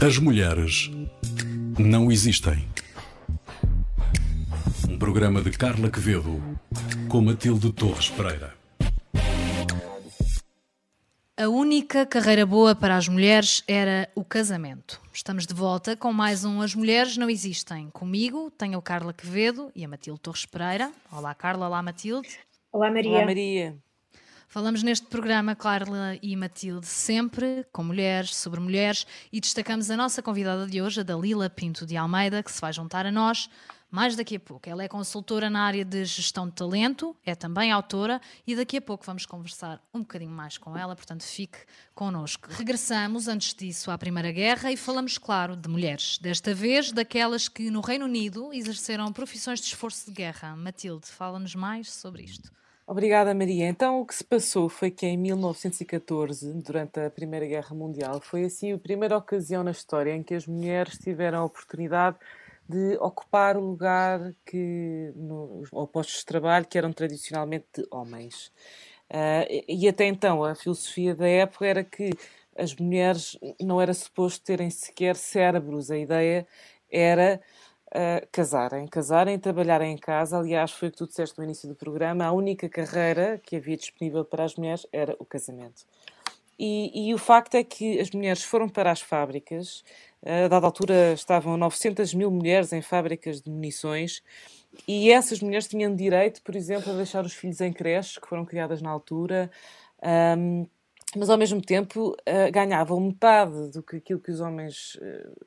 As mulheres não existem. Um programa de Carla Quevedo com Matilde Torres Pereira. A única carreira boa para as mulheres era o casamento. Estamos de volta com mais um As Mulheres Não Existem. Comigo tenho a Carla Quevedo e a Matilde Torres Pereira. Olá, Carla. Olá, Matilde. Olá, Maria. Olá, Maria. Falamos neste programa, Carla e Matilde, sempre com mulheres, sobre mulheres, e destacamos a nossa convidada de hoje, a Dalila Pinto de Almeida, que se vai juntar a nós mais daqui a pouco. Ela é consultora na área de gestão de talento, é também autora, e daqui a pouco vamos conversar um bocadinho mais com ela, portanto fique connosco. Regressamos, antes disso, à Primeira Guerra e falamos, claro, de mulheres. Desta vez, daquelas que no Reino Unido exerceram profissões de esforço de guerra. Matilde, fala-nos mais sobre isto. Obrigada, Maria. Então, o que se passou foi que em 1914, durante a Primeira Guerra Mundial, foi assim a primeira ocasião na história em que as mulheres tiveram a oportunidade de ocupar o lugar que, no, ou postos de trabalho que eram tradicionalmente de homens. Uh, e até então, a filosofia da época era que as mulheres não era suposto terem sequer cérebros. A ideia era uh, casarem, casarem trabalharem em casa. Aliás, foi o que tu disseste no início do programa, a única carreira que havia disponível para as mulheres era o casamento. E, e o facto é que as mulheres foram para as fábricas, a dada altura estavam 900 mil mulheres em fábricas de munições, e essas mulheres tinham direito, por exemplo, a deixar os filhos em creches, que foram criadas na altura, um, mas ao mesmo tempo uh, ganhavam metade do que aquilo que os homens uh,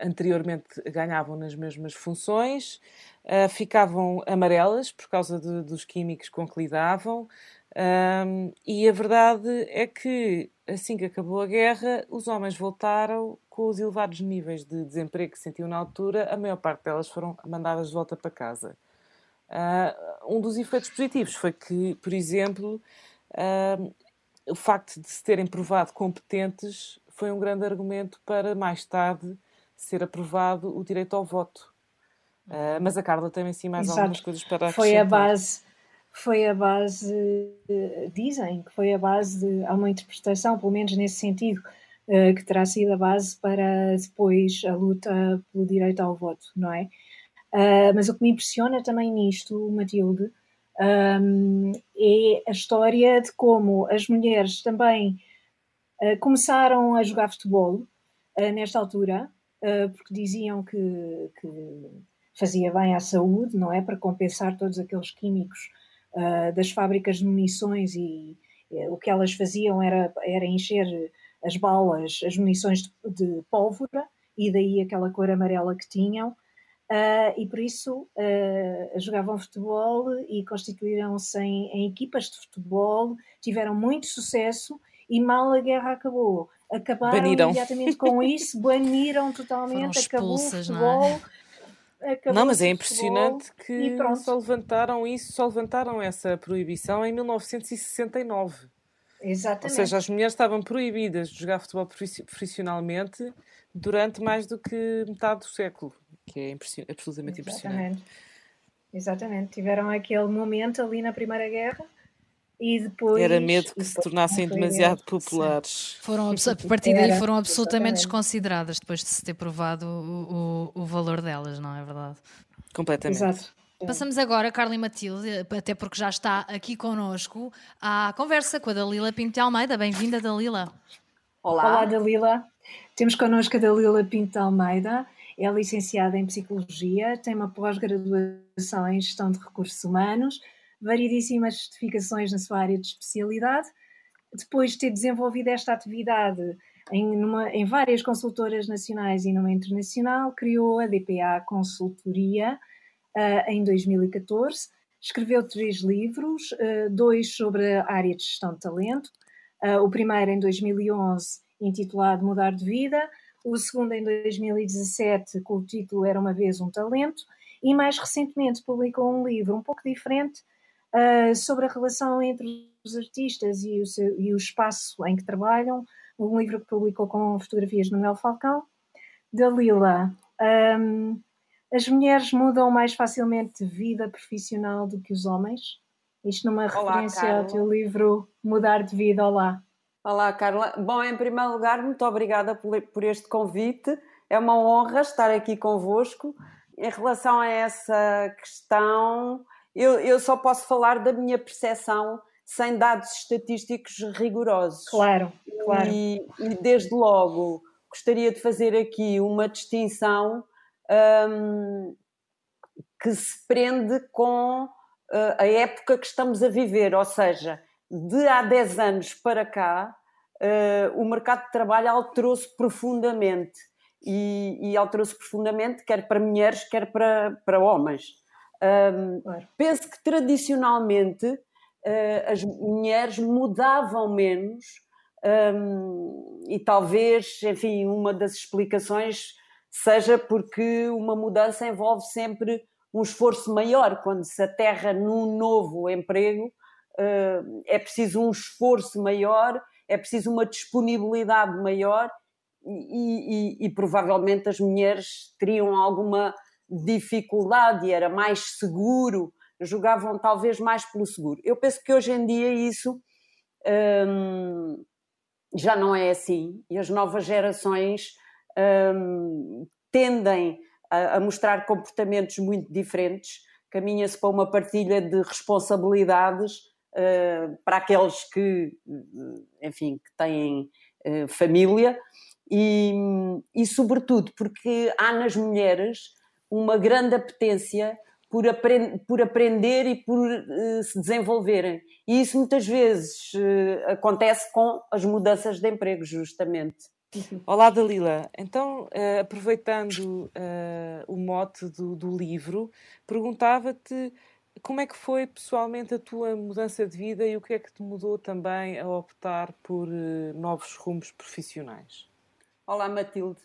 anteriormente ganhavam nas mesmas funções, uh, ficavam amarelas por causa de, dos químicos com que lidavam. Um, e a verdade é que, assim que acabou a guerra, os homens voltaram com os elevados níveis de desemprego que sentiam na altura, a maior parte delas foram mandadas de volta para casa. Uh, um dos efeitos positivos foi que, por exemplo, uh, o facto de se terem provado competentes foi um grande argumento para mais tarde ser aprovado o direito ao voto. Uh, mas a Carla tem em si mais Exato. algumas coisas para acrescentar. Foi a base, foi a base, dizem que foi a base de, há uma interpretação, pelo menos nesse sentido, uh, que terá sido a base para depois a luta pelo direito ao voto, não é? Uh, mas o que me impressiona também nisto, Matilde, um, é a história de como as mulheres também começaram a jogar futebol nesta altura, ah, porque diziam que, que, fazia bem à saúde, não é? Para compensar todos aqueles químicos uh, das fábricas de munições e uh, o que elas faziam era, era encher as balas, as munições de, de pólvora e daí aquela cor amarela que tinham. Uh, e por isso jogavam futebol e constituíram-se em, em equipas de futebol, tiveram muito sucesso e mal a guerra acabou acabaram baniram. imediatamente com isso, baniram totalmente, acabou o futebol. Não, é? não mas é impressionante que só levantaram isso, só levantaram essa proibição em 1969. Exatamente. Ou seja, as mulheres estavam proibidas de jogar futebol profissionalmente durante mais do que metade do século, que é absolutamente Exatamente. impressionante. Exatamente. Tiveram aquele momento ali na Primeira Guerra e depois, Era medo que se tornassem demasiado populares. Foram, a partir daí foram absolutamente desconsideradas depois de se ter provado o, o, o valor delas, não é verdade? Completamente. Exato. Passamos agora, Carla e Matilde, até porque já está aqui connosco, à conversa com a Dalila Pinto de Almeida. Bem-vinda, Dalila. Olá. Olá, Dalila. Temos connosco a Dalila Pinto de Almeida. É licenciada em Psicologia, tem uma pós-graduação em Gestão de Recursos Humanos, variedíssimas certificações na sua área de especialidade. Depois de ter desenvolvido esta atividade em, numa, em várias consultoras nacionais e numa internacional, criou a DPA Consultoria uh, em 2014. Escreveu três livros, uh, dois sobre a área de gestão de talento. Uh, o primeiro em 2011, intitulado Mudar de Vida. O segundo em 2017, com o título Era uma Vez um Talento. E mais recentemente publicou um livro um pouco diferente, uh, sobre a relação entre os artistas e o, seu, e o, espaço em que trabalham, um livro que publicou com fotografias de Manuel Falcão. Dalila, um, as mulheres mudam mais facilmente de vida profissional do que os homens? Isto numa Olá, referência Carla. ao teu livro Mudar de Vida, Olá. Olá, Carla. Bom, em primeiro lugar, muito obrigada por este convite. É uma honra estar aqui convosco. Em relação a essa questão, eu, eu só posso falar da minha percepção sem dados estatísticos rigorosos. Claro, claro. E, e desde logo gostaria de fazer aqui uma distinção um, que se prende com uh, a época que estamos a viver, ou seja, de há 10 anos para cá, uh, o mercado de trabalho alterou-se profundamente. E, e alterou-se profundamente, quer para mulheres, quer para, para homens. Um, claro. Penso que tradicionalmente uh, as mulheres mudavam menos um, e talvez, enfim, uma das explicações seja porque uma mudança envolve sempre um esforço maior. Quando se aterra num novo emprego, uh, é preciso um esforço maior, é preciso uma disponibilidade maior e, e, e provavelmente as mulheres teriam alguma dificuldade e era mais seguro, jogavam talvez mais pelo seguro. Eu penso que hoje em dia isso hum, já não é assim e as novas gerações hum, tendem a, a, mostrar comportamentos muito diferentes, caminha-se para uma partilha de responsabilidades uh, para aqueles que, enfim, que têm uh, família e, e, sobretudo, porque há nas mulheres uma grande apetência por, aprend por aprender e por uh, se desenvolverem. E isso muitas vezes uh, acontece com as mudanças de emprego, justamente. Olá, Dalila. Então, uh, aproveitando o mote do, do livro, perguntava-te como é que foi pessoalmente a tua mudança de vida e o que é que te mudou também a optar por novos rumos profissionais? Olá, Matilde.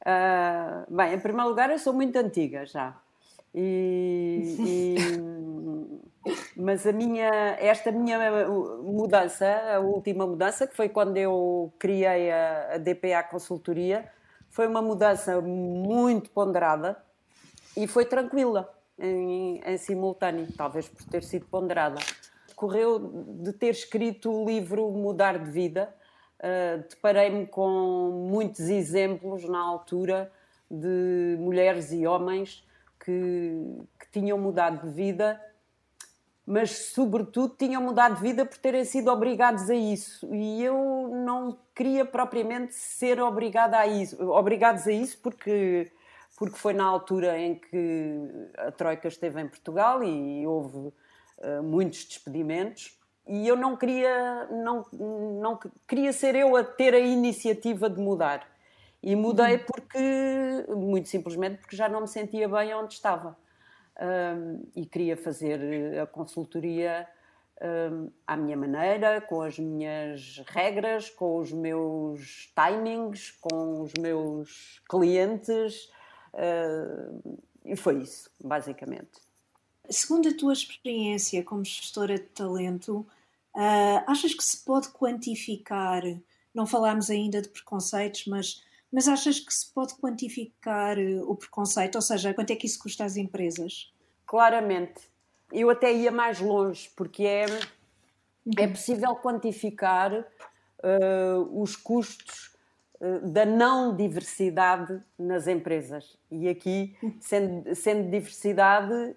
Uh, bem, em primeiro lugar, eu sou muito antiga já. E, e, mas a minha, esta minha mudança, a última mudança, que foi quando eu criei a, a DPA Consultoria, foi uma mudança muito ponderada e foi tranquila em, em simultâneo, talvez por ter sido ponderada. Correu de ter escrito o livro Mudar de Vida, uh, deparei-me com muitos exemplos na altura de mulheres e homens que, que tinham mudado de vida, mas sobretudo tinham mudado de vida por terem sido obrigados a isso. E eu não queria propriamente ser obrigada a isso, obrigados a isso porque porque foi na altura em que a Troika esteve em Portugal e houve uh, muitos despedimentos e eu não queria, não, não queria ser eu a ter a iniciativa de mudar. E mudei uhum. porque, muito simplesmente, porque já não me sentia bem onde estava. Um, e queria fazer a consultoria um, à minha maneira, com as minhas regras, com os meus timings, com os meus clientes. Uh, e foi isso, basicamente. Segundo a tua experiência como gestora de talento, Uh, achas que se pode quantificar? Não falámos ainda de preconceitos, mas, mas achas que se pode quantificar uh, o preconceito? Ou seja, quanto é que isso custa às empresas? Claramente. Eu até ia mais longe, porque é, é possível quantificar uh, os custos da não diversidade nas empresas. E aqui, sendo, sendo diversidade,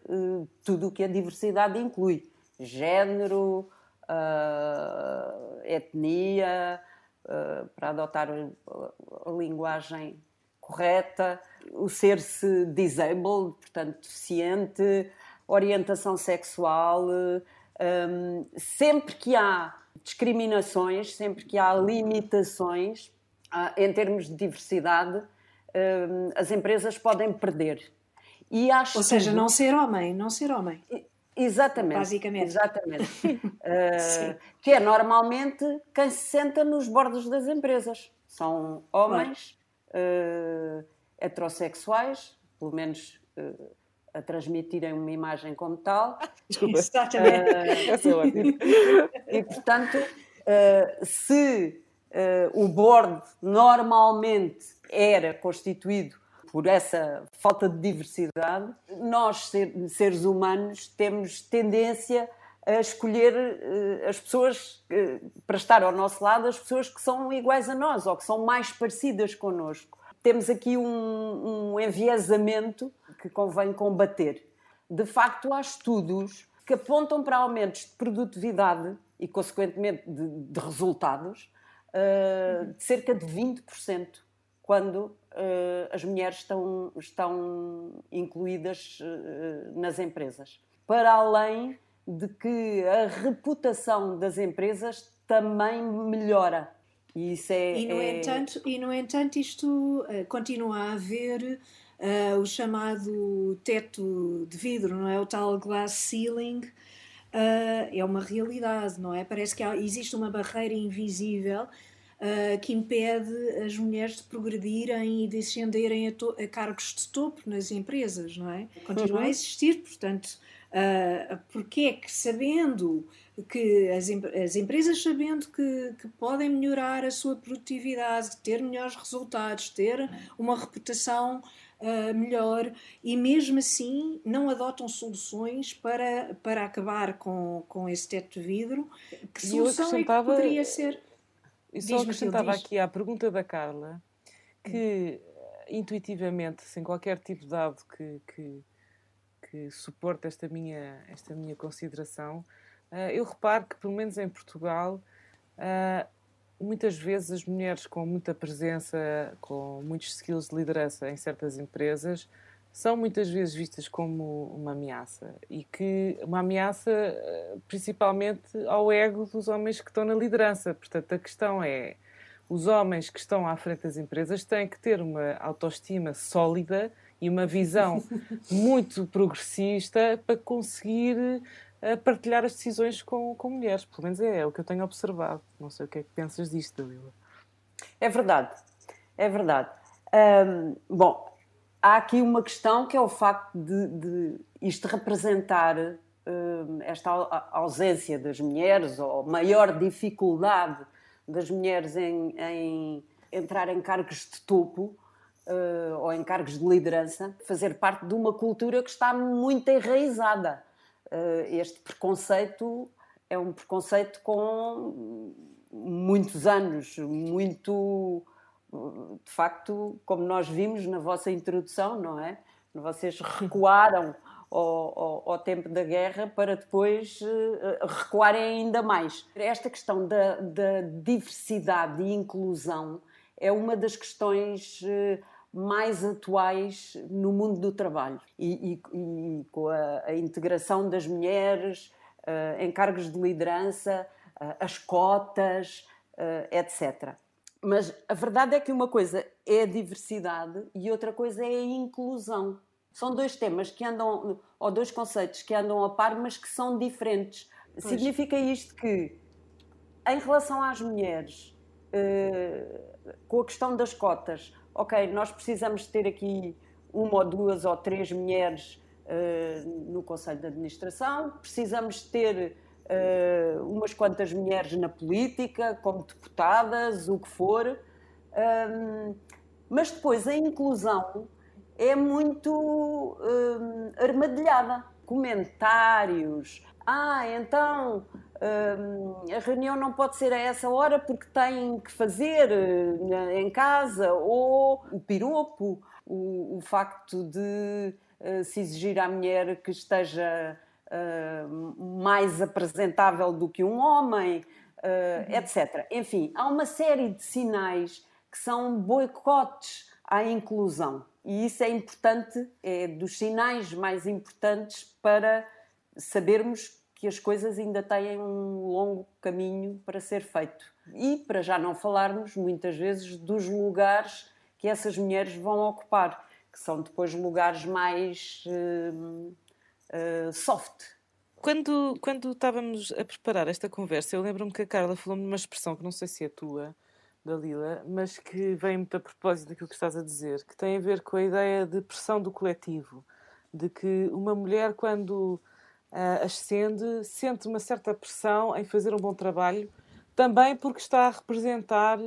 tudo o que a diversidade inclui: género, uh, etnia, uh, para adotar a, linguagem correta, o ser-se disabled, portanto deficiente, orientação sexual. Um, sempre que há discriminações, sempre que há limitações uh, em termos de diversidade, um, as empresas podem perder. E acho Ou seja, que... não ser homem, não ser homem. Exatamente. Basicamente. Exatamente. uh, que é normalmente quem se senta nos bordos das empresas. São homens uh, heterossexuais, pelo menos uh, a transmitirem uma imagem como tal. Exatamente. e portanto, se o board normalmente era constituído por essa falta de diversidade, nós, seres humanos, temos tendência a escolher uh, as pessoas uh, para estar ao nosso lado, as pessoas que são iguais a nós ou que são mais parecidas connosco. Temos aqui um, um enviesamento que convém combater. De facto, há estudos que apontam para aumentos de produtividade e, consequentemente, de, de resultados uh, de cerca de 20% quando as mulheres estão, estão incluídas uh, nas empresas. Para além de que a reputação das empresas também melhora. E, isso é, e, no, é... Entanto, e no entanto, isto uh, continua a haver uh, o chamado teto de vidro, não é? O tal glass ceiling. Uh, é uma realidade, não é? Parece que há, existe uma barreira invisível que impede as mulheres de progredirem e de ascenderem a, a, cargos de topo nas empresas, não é? Continua uhum. a existir, portanto, Uh, porque é que sabendo que as, as empresas sabendo que, que, podem melhorar a sua produtividade, ter melhores resultados, ter uma reputação uh, melhor e mesmo assim não adotam soluções para, para acabar com, com esse teto de vidro, que solução é que poderia ser? Eu só acrescentava aqui à pergunta da Carla que intuitivamente, sem qualquer tipo de dado que, que que suporta esta minha, esta minha consideração, uh, eu reparo que, pelo menos em Portugal, uh, muitas vezes as mulheres com muita presença, com muitos skills de liderança em certas empresas, são muitas vezes vistas como uma ameaça e que uma ameaça ah, principalmente ao ego dos homens que estão na liderança. Portanto, a questão é os homens que estão à frente das empresas têm que ter uma autoestima sólida e uma visão muito progressista para conseguir uh, partilhar as decisões com, com mulheres. Pelo menos é, é, o que eu tenho observado. Não sei o que é que pensas disto, Dalila. É verdade, é verdade. Bom, há aqui uma questão que é o facto de, de isto representar um, esta ausência das mulheres ou maior dificuldade das mulheres em, em entrar em cargos de topo uh, ou em cargos de liderança, fazer parte de uma cultura que está muito enraizada. Uh, este preconceito é um preconceito com muitos anos, muito. De facto, como nós vimos na vossa introdução, não é? Vocês recuaram ao, ao, ao, tempo da guerra para depois uh, recuarem ainda mais. Esta questão da, da, diversidade e inclusão é uma das questões uh, mais atuais no mundo do trabalho e, e, e com a, a, integração das mulheres em cargos de liderança, as cotas, etc. Mas a verdade é que uma coisa é a diversidade e outra coisa é a inclusão. São dois temas que andam, ou dois conceitos que andam a par, mas que são diferentes. Pois. Significa isto que, em relação às mulheres, com a questão das cotas, ok, nós precisamos ter aqui uma ou duas ou três mulheres uh, no Conselho de Administração, precisamos ter uh, umas quantas mulheres na política, como deputadas, o que for, um, mas depois a inclusão é muito um, armadilhada. Comentários, ah, então a reunião não pode ser a essa hora porque tem que fazer eh, em casa, ou o piropo, o, o facto de uh, se exigir à mulher que esteja uh, mais apresentável do que um homem, uh, uhum. etc. Enfim, há uma série de sinais que são boicotes à inclusão. E isso é importante, é dos sinais mais importantes para sabermos que as coisas ainda têm um longo caminho para ser feito. E para já não falarmos, muitas vezes, dos lugares que essas mulheres vão ocupar, que são depois lugares mais uh, uh, soft. Quando, quando estávamos a preparar esta conversa, eu lembro-me que a Carla falou-me de uma expressão que não sei se é tua, Dalila, mas que vem muito a propósito daquilo que estás a dizer, que tem a ver com a ideia de pressão do coletivo, de que uma mulher, quando uh, ascende, sente uma certa pressão em fazer um bom trabalho, também porque está a representar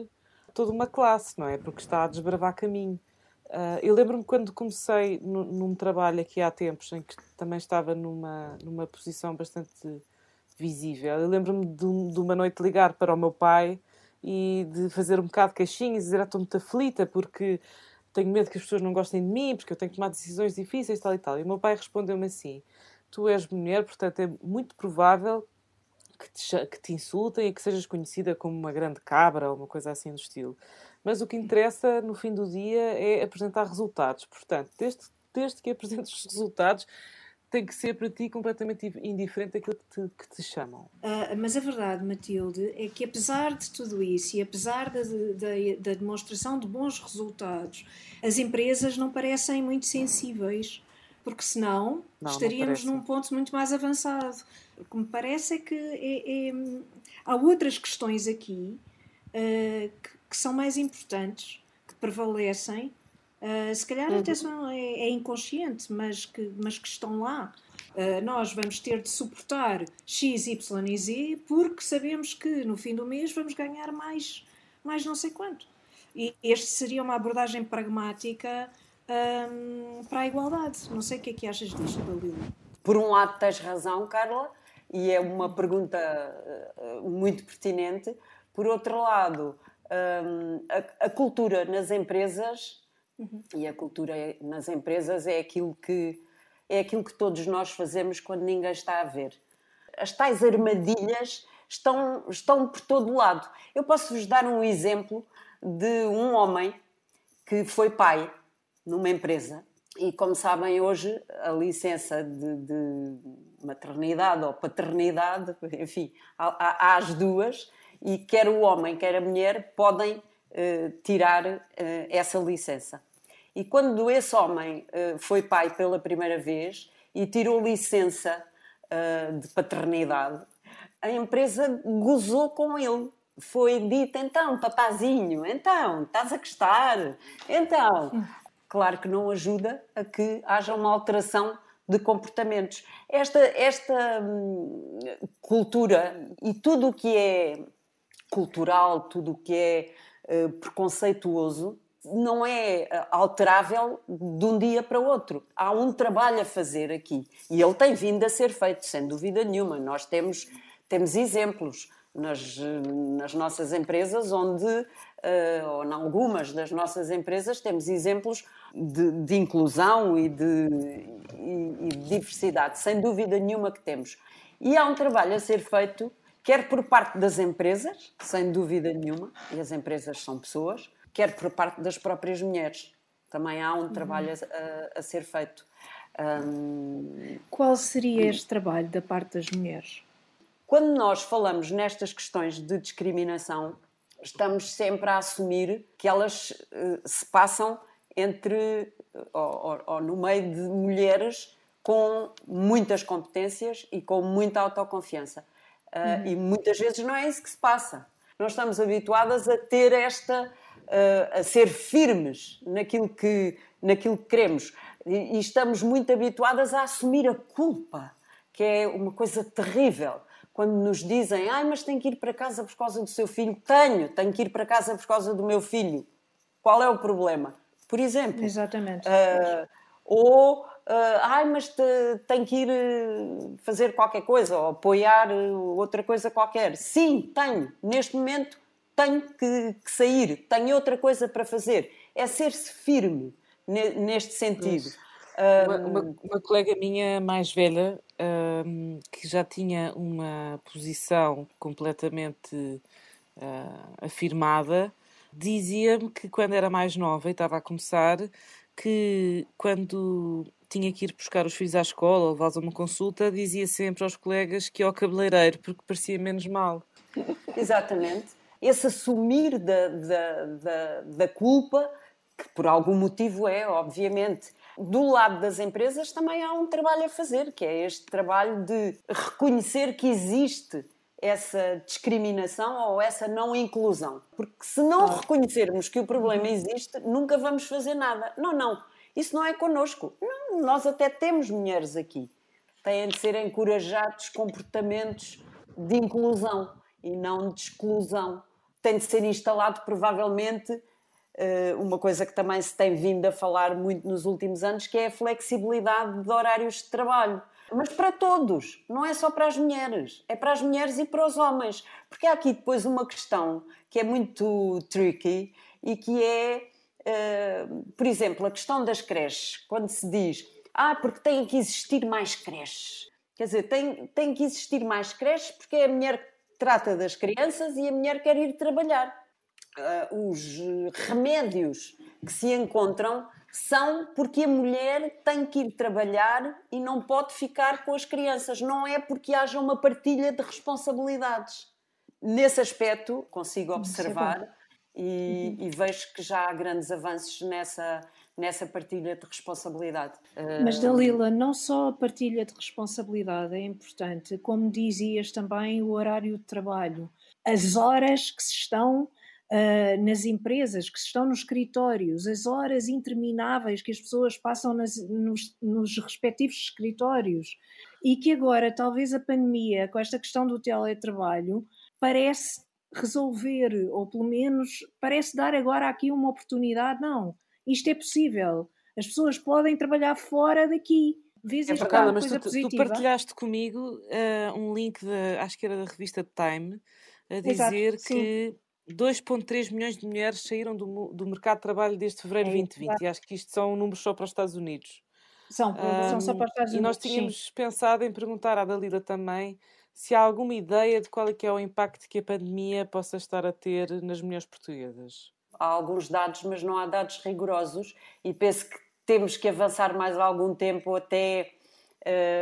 toda uma classe, não é? Porque está a desbravar caminho. Uh, eu lembro-me quando comecei num trabalho aqui há tempos, em que também estava numa, numa posição bastante visível. Eu lembro-me de, de, uma noite ligar para o meu pai e de fazer um bocado de caixinhas e dizer: ah, estou muito aflita porque tenho medo que as pessoas não gostem de mim, porque eu tenho que tomar decisões difíceis, tal e tal. E o meu pai respondeu-me assim: Tu és mulher, portanto é muito provável que te, que te insultem e que sejas conhecida como uma grande cabra ou uma coisa assim do estilo. Mas o que interessa no fim do dia é apresentar resultados. Portanto, desde, desde que apresentes os resultados, tem que ser para ti completamente indiferente daquilo que te, que te chamam. Uh, mas a verdade, Matilde, é que apesar de tudo isso e apesar da, da, da demonstração de bons resultados, as empresas não parecem muito sensíveis, porque senão não, estaríamos não num ponto muito mais avançado. O que me parece é que é, é, há outras questões aqui uh, que, que, são mais importantes, que prevalecem Uh, se calhar uhum. até são, é, é, inconsciente, mas que, mas que estão lá. Uh, nós vamos ter de suportar X, Y e Z porque sabemos que no fim do mês vamos ganhar mais, mais não sei quanto. E este seria uma abordagem pragmática um, para a igualdade. Não sei o que é que achas disto, Dalila. Por um lado, tens razão, Carla, e é uma pergunta muito pertinente. Por outro lado, um, a, a cultura nas empresas Uhum. E a cultura nas empresas é aquilo que é aquilo que todos nós fazemos quando ninguém está a ver. As tais armadilhas estão, estão por todo lado. Eu posso vos dar um exemplo de um homem que foi pai numa empresa e, como sabem, hoje a licença de, de maternidade ou paternidade, enfim, há, há, as duas, e quer o homem, quer a mulher podem uh, tirar uh, essa licença. E quando esse homem uh, foi pai pela primeira vez e tirou licença de paternidade, a empresa gozou com ele. Foi dito, então, papazinho, então, estás a gostar? Então, claro que não ajuda a que haja uma alteração de comportamentos. Esta, esta hum, cultura e tudo o que é cultural, tudo o que é uh, preconceituoso, não é eh, alterável de um dia para o outro. Há um trabalho a fazer aqui e ele tem vindo a ser feito, sem dúvida nenhuma. Nós temos, temos exemplos nas, nas nossas empresas onde, uh, ou em algumas das nossas empresas, temos exemplos de, de inclusão e de, e, e de diversidade, sem dúvida nenhuma que temos. E há um trabalho a ser feito, quer por parte das empresas, sem dúvida nenhuma, e as empresas são pessoas, quer por parte das próprias mulheres. Também há um trabalho a, a ser feito. Um, Qual seria este trabalho da parte das mulheres? Quando nós falamos nestas questões de discriminação, estamos sempre a assumir que elas uh, se passam entre ou, ou, ou, no meio de mulheres com muitas competências e com muita autoconfiança. Uh, uhum. E muitas vezes não é isso que se passa. Nós estamos habituadas a ter esta a ser firmes naquilo que, naquilo que queremos. E, e estamos muito habituadas a assumir a culpa, que é uma coisa terrível quando nos dizem, ai, mas tem que ir para casa por causa do seu filho. Tenho, tenho que ir para casa por causa do meu filho. Qual é o problema? Por exemplo. Exatamente. Uh, ou, uh, ai, mas te, tenho que ir fazer qualquer coisa, ou apoiar outra coisa qualquer. Sim, tenho. Neste momento tenho que, que sair, tenho outra coisa para fazer. É ser-se firme neste sentido. Uma, uma, uma, colega minha mais velha, um, que já tinha uma posição completamente uh, afirmada, dizia-me que quando era mais nova e estava a começar, que quando tinha que ir buscar os filhos à escola ou levá-los a uma consulta, dizia sempre aos colegas que ia ao cabeleireiro porque parecia menos mal. Exatamente esse assumir da, da, da, da culpa, que por algum motivo é, obviamente. Do lado das empresas também há um trabalho a fazer, que é este trabalho de reconhecer que existe essa discriminação ou essa não inclusão. Porque se não reconhecermos que o problema existe, nunca vamos fazer nada. Não, não. Isso não é connosco. Não, nós até temos mulheres aqui. Têm de ser encorajados comportamentos de inclusão e não de exclusão tem de ser instalado provavelmente eh, uma coisa que também se tem vindo a falar muito nos últimos anos, que é a flexibilidade de horários de trabalho. Mas para todos, não é só para as mulheres, é para as mulheres e para os homens. Porque há aqui depois uma questão que é muito tricky e que é, uh, por exemplo, a questão das creches. Quando se diz, ah, porque tem que existir mais creches. Quer dizer, tem, tem que existir mais creches porque é a mulher que trata das crianças e a mulher quer ir trabalhar. Uh, os remédios que se encontram são porque a mulher tem que ir trabalhar e não pode ficar com as crianças. Não é porque haja uma partilha de responsabilidades. Nesse aspecto, consigo é observar e, uhum. e, vejo que já há grandes avanços nessa, nessa partilha de responsabilidade. Mas, Dalila, não só a partilha de responsabilidade é importante, como dizias também o horário de trabalho, as horas que se estão uh, nas empresas, que estão nos escritórios, as horas intermináveis que as pessoas passam nas, nos, nos respectivos escritórios e que agora talvez a pandemia, com esta questão do teletrabalho, parece resolver, ou pelo menos parece dar agora aqui uma oportunidade. Não, isto é possível. As pessoas podem trabalhar fora daqui. Vês é verdade, mas tu, tu, partilhaste comigo uh, um link, de, acho que era da revista Time, a dizer Exato, que 2,3 milhões de mulheres saíram do, do mercado de trabalho desde fevereiro de é, 2020 e acho que isto são números só para os Estados Unidos. São, um, são só para os Estados Unidos. E nós tínhamos sim. pensado em perguntar à Dalila também se há alguma ideia de qual é que é o impacto que a pandemia possa estar a ter nas mulheres portuguesas. Há alguns dados, mas não há dados rigorosos e penso que temos que avançar mais algum tempo até,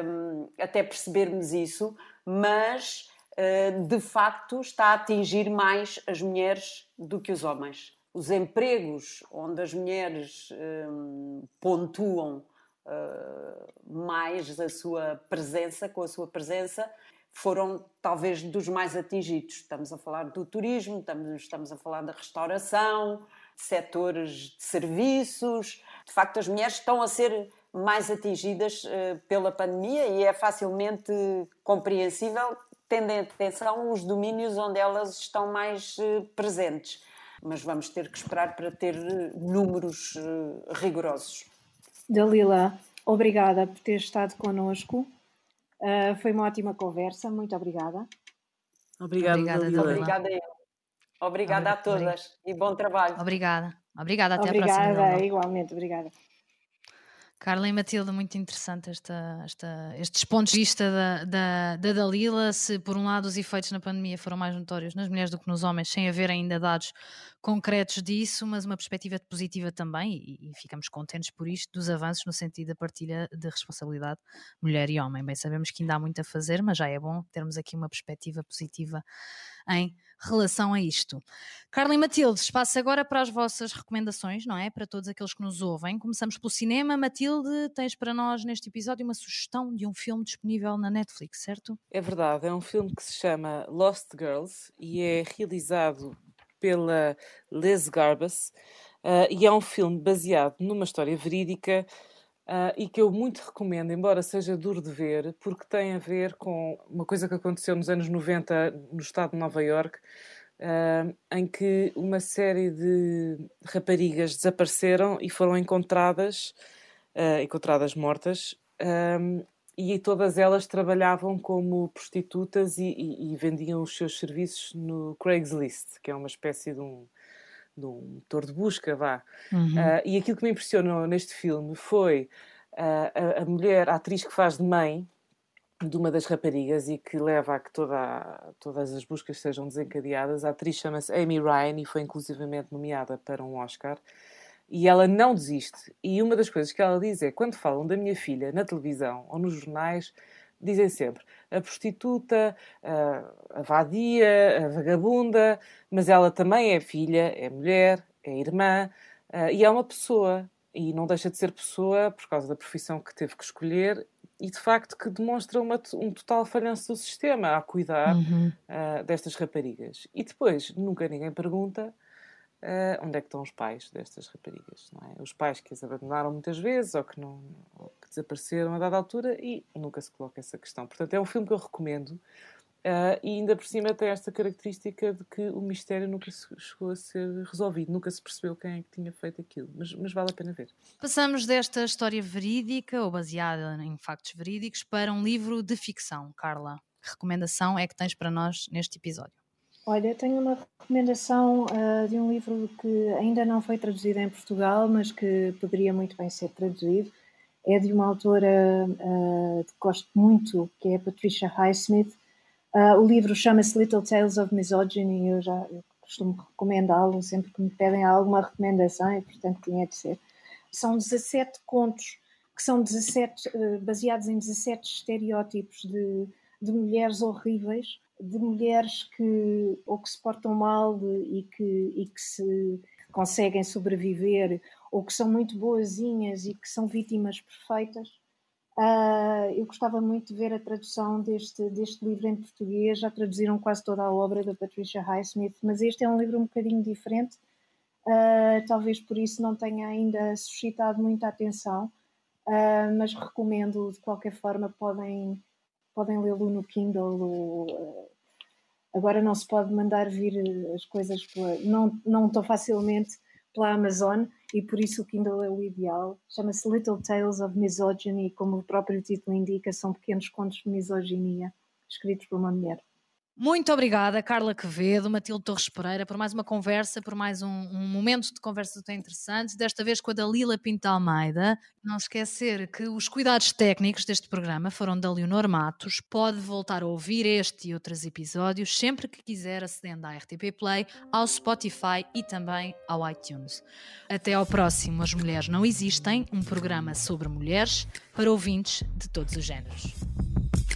um, até percebermos isso, mas eh, de facto está a atingir mais as mulheres do que os homens. Os empregos onde as mulheres um, pontuam uh, mais a sua presença, com a sua presença, foram talvez dos mais atingidos. Estamos a falar do turismo, estamos, estamos a falar da restauração, setores de serviços. De facto, as mulheres estão a ser mais atingidas uh, pela pandemia e é facilmente compreensível tendo em atenção os domínios onde elas estão mais eh, presentes. Mas vamos ter que esperar para ter eh, números eh, rigorosos. Dalila, obrigada por ter estado connosco. Uh, foi uma ótima conversa, muito obrigada. Obrigada, obrigada Dalila. Obrigada, eu. obrigada a todas e bom trabalho. Obrigada. Obrigada, até obrigada, a próxima. Obrigada, igualmente, obrigada. Carla e Matilde, muito interessante esta, esta, estes pontos de vista da, da, da, Dalila. Se, por um lado, os efeitos na pandemia foram mais notórios nas mulheres do que nos homens, sem haver ainda dados concretos disso, mas uma perspectiva positiva também, e, e ficamos contentes por isto, dos avanços no sentido da partilha de responsabilidade mulher e homem. Bem, sabemos que ainda há muito a fazer, mas já é bom termos aqui uma perspectiva positiva em relação a isto. Carla e Matilde, espaço agora para as vossas recomendações, não é? Para todos aqueles que nos ouvem. Começamos pelo cinema. Matilde, tens para nós neste episódio uma sugestão de um filme disponível na Netflix, certo? É verdade, é um filme que se chama Lost Girls e é realizado pela Les Garbus uh, e é um filme baseado numa história verídica Uh, e que eu muito recomendo, embora seja duro de ver, porque tem a ver com uma coisa que aconteceu nos anos 90 no estado de Nova York, uh, em que uma série de raparigas desapareceram e foram encontradas, uh, encontradas mortas, e todas elas trabalhavam como prostitutas e, e, e vendiam os seus serviços no Craigslist, que é uma espécie de um de um motor de busca, vá. Uhum. Uh, e aquilo que me impressionou neste filme foi uh, a, a, mulher, a atriz que faz de mãe de uma das raparigas e que leva a que toda, todas as buscas sejam desencadeadas. A atriz chama-se Amy Ryan e foi inclusivamente nomeada para um Oscar. E ela não desiste. E uma das coisas que ela diz é: quando falam da minha filha na televisão ou nos jornais, dizem sempre a prostituta, a, a vadia, a vagabunda, mas ela também é filha, é mulher, é irmã e é uma pessoa. E não deixa de ser pessoa por causa da profissão que teve que escolher e de facto que demonstra uma, um total falhanço do sistema a cuidar uhum. uh, destas raparigas. E depois nunca ninguém pergunta Uh, onde é que estão os pais destas raparigas? É? Os pais que as abandonaram muitas vezes ou que, não, ou que desapareceram a dada altura e nunca se coloca essa questão. Portanto, é um filme que eu recomendo Uh, e ainda por cima tem esta característica de que o mistério nunca chegou a ser resolvido, nunca se percebeu quem é que tinha feito aquilo, mas, mas vale a pena ver. Passamos desta história verídica ou baseada em factos verídicos para um livro de ficção. Carla, que recomendação é que tens para nós neste episódio? Olha, tenho uma recomendação uh, de um livro que ainda não foi traduzido em Portugal, mas que poderia muito bem ser traduzido. É de uma autora uh, que gosto muito, que é Patricia Highsmith. Uh, o livro chama-se Little Tales of Misogyny, eu já eu costumo recomendá-lo sempre que me pedem alguma recomendação, e portanto tinha de ser. São 17 contos que são 17, baseados em 17 estereótipos de, de mulheres horríveis de mulheres que ou que se portam mal e que, e que se conseguem sobreviver ou que são muito boazinhas e que são vítimas perfeitas. Uh, eu gostava muito de ver a tradução deste, deste livro em português. Já traduziram quase toda a obra da Patricia Highsmith, mas este é um livro um bocadinho diferente. Uh, talvez por isso não tenha ainda suscitado muita atenção, uh, mas recomendo de qualquer forma. Podem podem lê-lo no Kindle. Ou, uh, agora não se pode mandar vir eh, as coisas pela, não, não tão facilmente pela Amazon e por isso o Kindle é o ideal. Chama-se Little Tales of Misogyny, como o próprio título indica, são pequenos contos de misoginia escritos por uma mulher. Muito obrigada, Carla Quevedo, Matilde Torres Pereira, por mais uma conversa, por mais um, um momento de conversa tão interessante, desta vez com a Dalila Pinto Almeida. Não esquecer que os cuidados técnicos deste programa foram da Leonor Matos. Pode voltar a ouvir este e outros episódios sempre que quiser, acedendo à RTP Play, ao Spotify e também ao iTunes. Até ao próximo As Mulheres Não Existem, um programa sobre mulheres para ouvintes de todos os géneros.